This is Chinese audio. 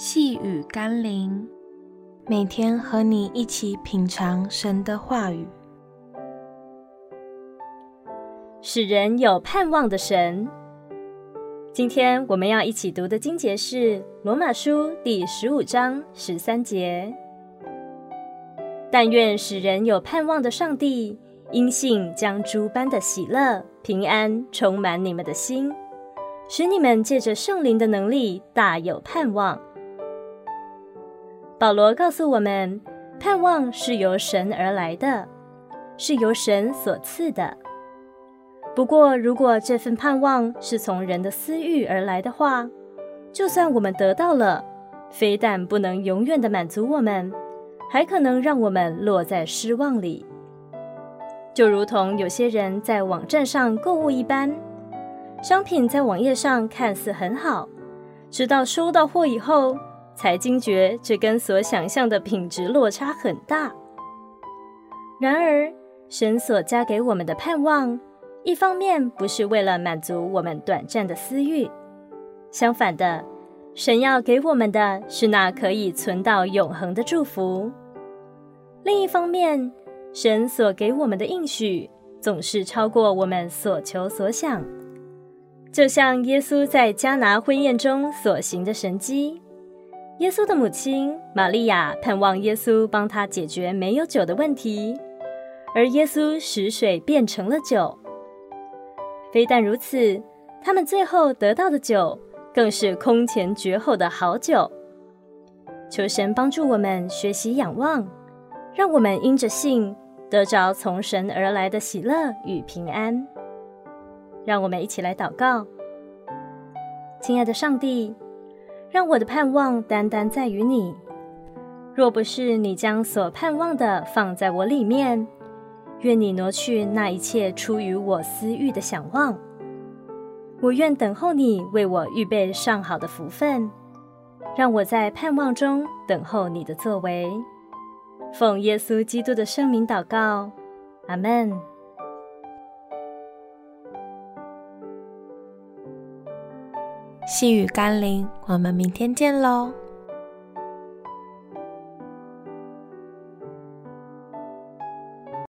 细雨甘霖，每天和你一起品尝神的话语，使人有盼望的神。今天我们要一起读的经节是《罗马书》第十五章十三节。但愿使人有盼望的上帝，因信将诸般的喜乐、平安充满你们的心，使你们借着圣灵的能力，大有盼望。保罗告诉我们，盼望是由神而来的，是由神所赐的。不过，如果这份盼望是从人的私欲而来的话，就算我们得到了，非但不能永远的满足我们，还可能让我们落在失望里。就如同有些人在网站上购物一般，商品在网页上看似很好，直到收到货以后，才惊觉，这跟所想象的品质落差很大。然而，神所加给我们的盼望，一方面不是为了满足我们短暂的私欲，相反的，神要给我们的是那可以存到永恒的祝福。另一方面，神所给我们的应许，总是超过我们所求所想，就像耶稣在迦拿婚宴中所行的神迹。耶稣的母亲玛利亚盼望耶稣帮她解决没有酒的问题，而耶稣使水变成了酒。非但如此，他们最后得到的酒更是空前绝后的好酒。求神帮助我们学习仰望，让我们因着信得着从神而来的喜乐与平安。让我们一起来祷告，亲爱的上帝。让我的盼望单单在于你。若不是你将所盼望的放在我里面，愿你挪去那一切出于我私欲的想望。我愿等候你为我预备上好的福分，让我在盼望中等候你的作为。奉耶稣基督的圣名祷告，阿门。细雨甘霖，我们明天见喽。